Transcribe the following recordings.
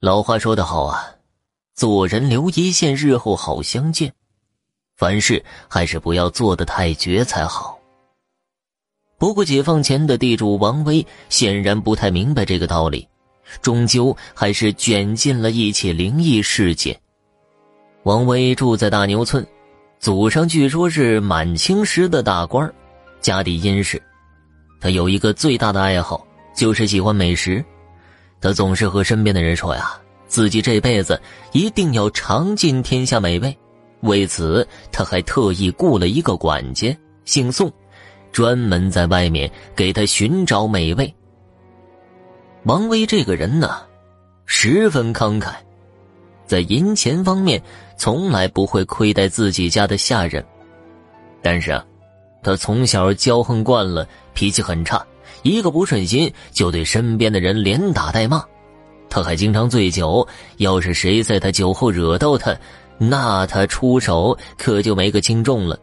老话说得好啊，做人留一线，日后好相见。凡事还是不要做得太绝才好。不过，解放前的地主王威显然不太明白这个道理，终究还是卷进了一起灵异事件。王威住在大牛村，祖上据说是满清时的大官，家底殷实。他有一个最大的爱好，就是喜欢美食。他总是和身边的人说呀，自己这辈子一定要尝尽天下美味。为此，他还特意雇了一个管家，姓宋。专门在外面给他寻找美味。王威这个人呢，十分慷慨，在银钱方面从来不会亏待自己家的下人。但是啊，他从小骄横惯了，脾气很差，一个不顺心就对身边的人连打带骂。他还经常醉酒，要是谁在他酒后惹到他，那他出手可就没个轻重了。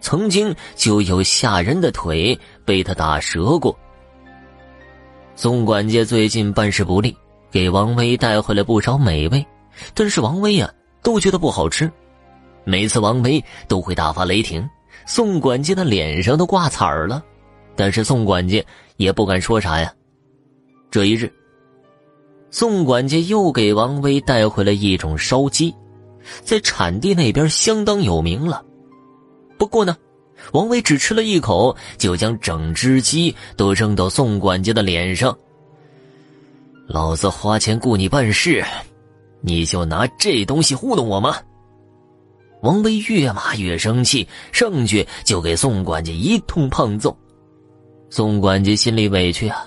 曾经就有下人的腿被他打折过。宋管家最近办事不力，给王威带回来不少美味，但是王威呀都觉得不好吃。每次王威都会大发雷霆，宋管家的脸上都挂彩儿了，但是宋管家也不敢说啥呀。这一日，宋管家又给王威带回了一种烧鸡，在产地那边相当有名了。不过呢，王威只吃了一口，就将整只鸡都扔到宋管家的脸上。老子花钱雇你办事，你就拿这东西糊弄我吗？王威越骂越生气，上去就给宋管家一通胖揍。宋管家心里委屈啊，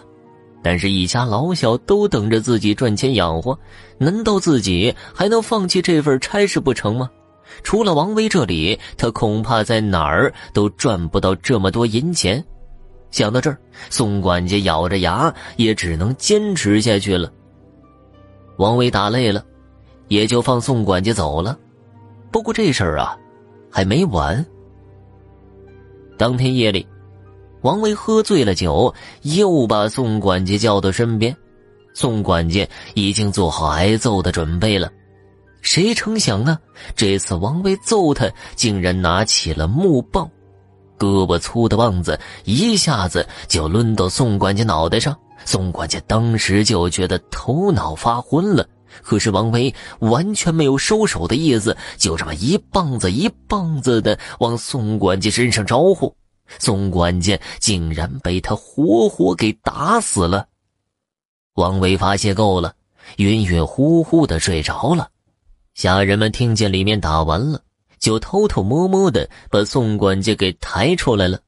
但是一家老小都等着自己赚钱养活，难道自己还能放弃这份差事不成吗？除了王威这里，他恐怕在哪儿都赚不到这么多银钱。想到这儿，宋管家咬着牙，也只能坚持下去了。王威打累了，也就放宋管家走了。不过这事儿啊，还没完。当天夜里，王威喝醉了酒，又把宋管家叫到身边。宋管家已经做好挨揍的准备了。谁成想呢？这次王威揍他，竟然拿起了木棒，胳膊粗的棒子一下子就抡到宋管家脑袋上。宋管家当时就觉得头脑发昏了，可是王威完全没有收手的意思，就这么一棒子一棒子的往宋管家身上招呼。宋管家竟然被他活活给打死了。王威发泄够了，晕晕乎乎的睡着了。下人们听见里面打完了，就偷偷摸摸的把宋管家给抬出来了。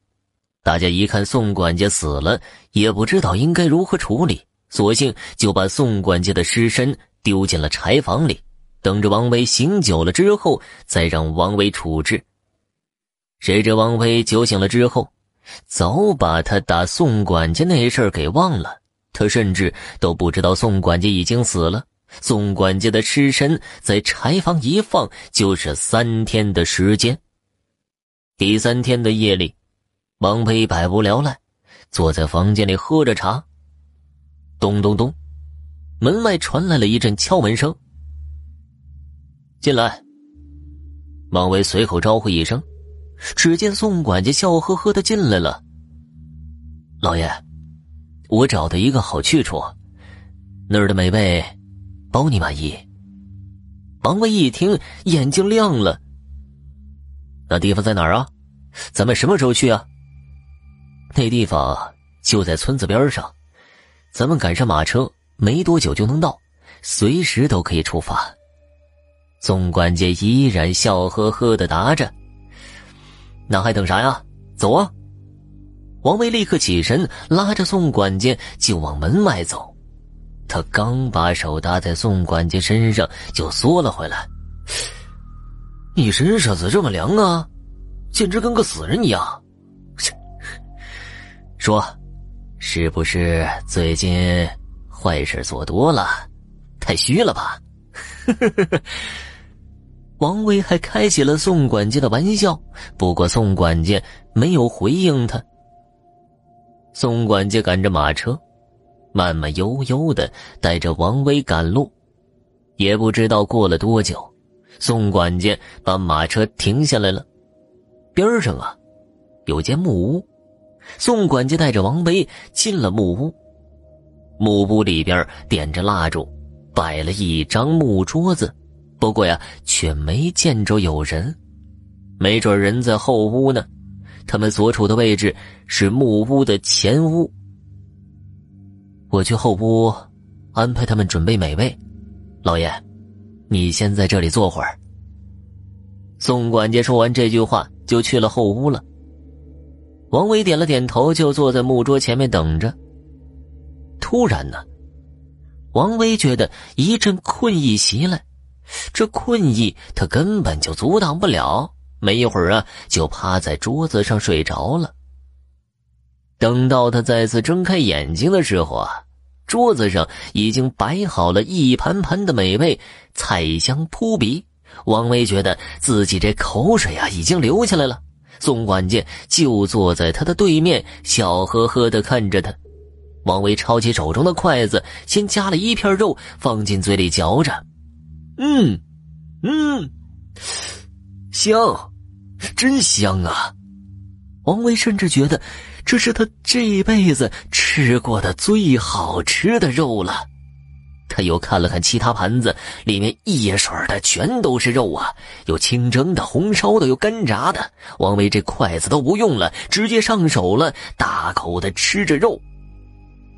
大家一看宋管家死了，也不知道应该如何处理，索性就把宋管家的尸身丢进了柴房里，等着王威醒酒了之后再让王威处置。谁知王威酒醒了之后，早把他打宋管家那事儿给忘了，他甚至都不知道宋管家已经死了。宋管家的尸身在柴房一放，就是三天的时间。第三天的夜里，王威百无聊赖，坐在房间里喝着茶。咚咚咚，门外传来了一阵敲门声。进来。王威随口招呼一声，只见宋管家笑呵呵的进来了。老爷，我找到一个好去处，那儿的美味。包你满意。王威一听，眼睛亮了。那地方在哪儿啊？咱们什么时候去啊？那地方就在村子边上，咱们赶上马车，没多久就能到，随时都可以出发。宋管家依然笑呵呵的答着：“那还等啥呀？走啊！”王威立刻起身，拉着宋管家就往门外走。他刚把手搭在宋管家身上，就缩了回来。你身上怎么这么凉啊？简直跟个死人一样。说，是不是最近坏事做多了，太虚了吧？呵呵呵呵王威还开起了宋管家的玩笑，不过宋管家没有回应他。宋管家赶着马车。慢慢悠悠的带着王威赶路，也不知道过了多久，宋管家把马车停下来了。边上啊，有间木屋。宋管家带着王威进了木屋。木屋里边点着蜡烛，摆了一张木桌子，不过呀，却没见着有人。没准人在后屋呢。他们所处的位置是木屋的前屋。我去后屋安排他们准备美味。老爷，你先在这里坐会儿。宋管家说完这句话，就去了后屋了。王伟点了点头，就坐在木桌前面等着。突然呢，王威觉得一阵困意袭来，这困意他根本就阻挡不了。没一会儿啊，就趴在桌子上睡着了。等到他再次睁开眼睛的时候啊，桌子上已经摆好了一盘盘的美味，菜香扑鼻。王威觉得自己这口水啊已经流下来了。宋管家就坐在他的对面，笑呵呵的看着他。王威抄起手中的筷子，先夹了一片肉放进嘴里嚼着，嗯，嗯，香，真香啊！王威甚至觉得这是他这辈子吃过的最好吃的肉了。他又看了看其他盘子，里面一水的全都是肉啊，有清蒸的、红烧的，有干炸的。王威这筷子都不用了，直接上手了，大口的吃着肉。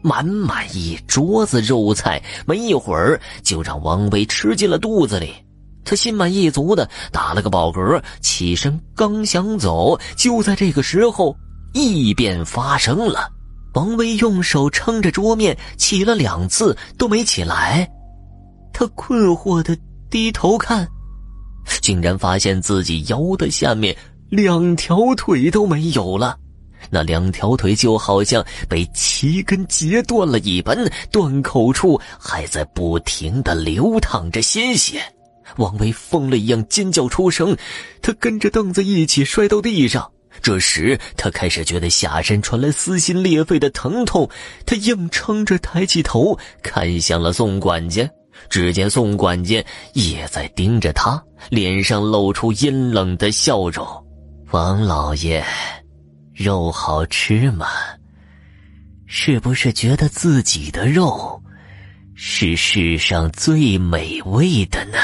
满满一桌子肉菜，没一会儿就让王威吃进了肚子里。他心满意足的打了个饱嗝，起身刚想走，就在这个时候，异变发生了。王威用手撑着桌面，起了两次都没起来。他困惑的低头看，竟然发现自己腰的下面两条腿都没有了。那两条腿就好像被齐根截断了一般，断口处还在不停的流淌着鲜血。王威疯了一样尖叫出声，他跟着凳子一起摔到地上。这时他开始觉得下身传来撕心裂肺的疼痛，他硬撑着抬起头看向了宋管家，只见宋管家也在盯着他，脸上露出阴冷的笑容。王老爷。肉好吃吗？是不是觉得自己的肉是世上最美味的呢？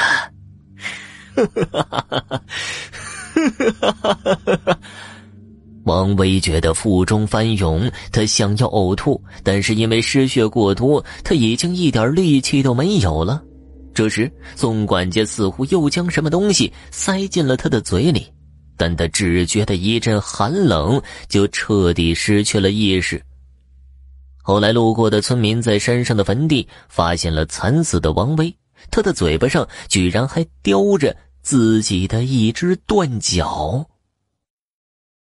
王威觉得腹中翻涌，他想要呕吐，但是因为失血过多，他已经一点力气都没有了。这时，宋管家似乎又将什么东西塞进了他的嘴里。但他只觉得一阵寒冷，就彻底失去了意识。后来路过的村民在山上的坟地发现了惨死的王威，他的嘴巴上居然还叼着自己的一只断脚。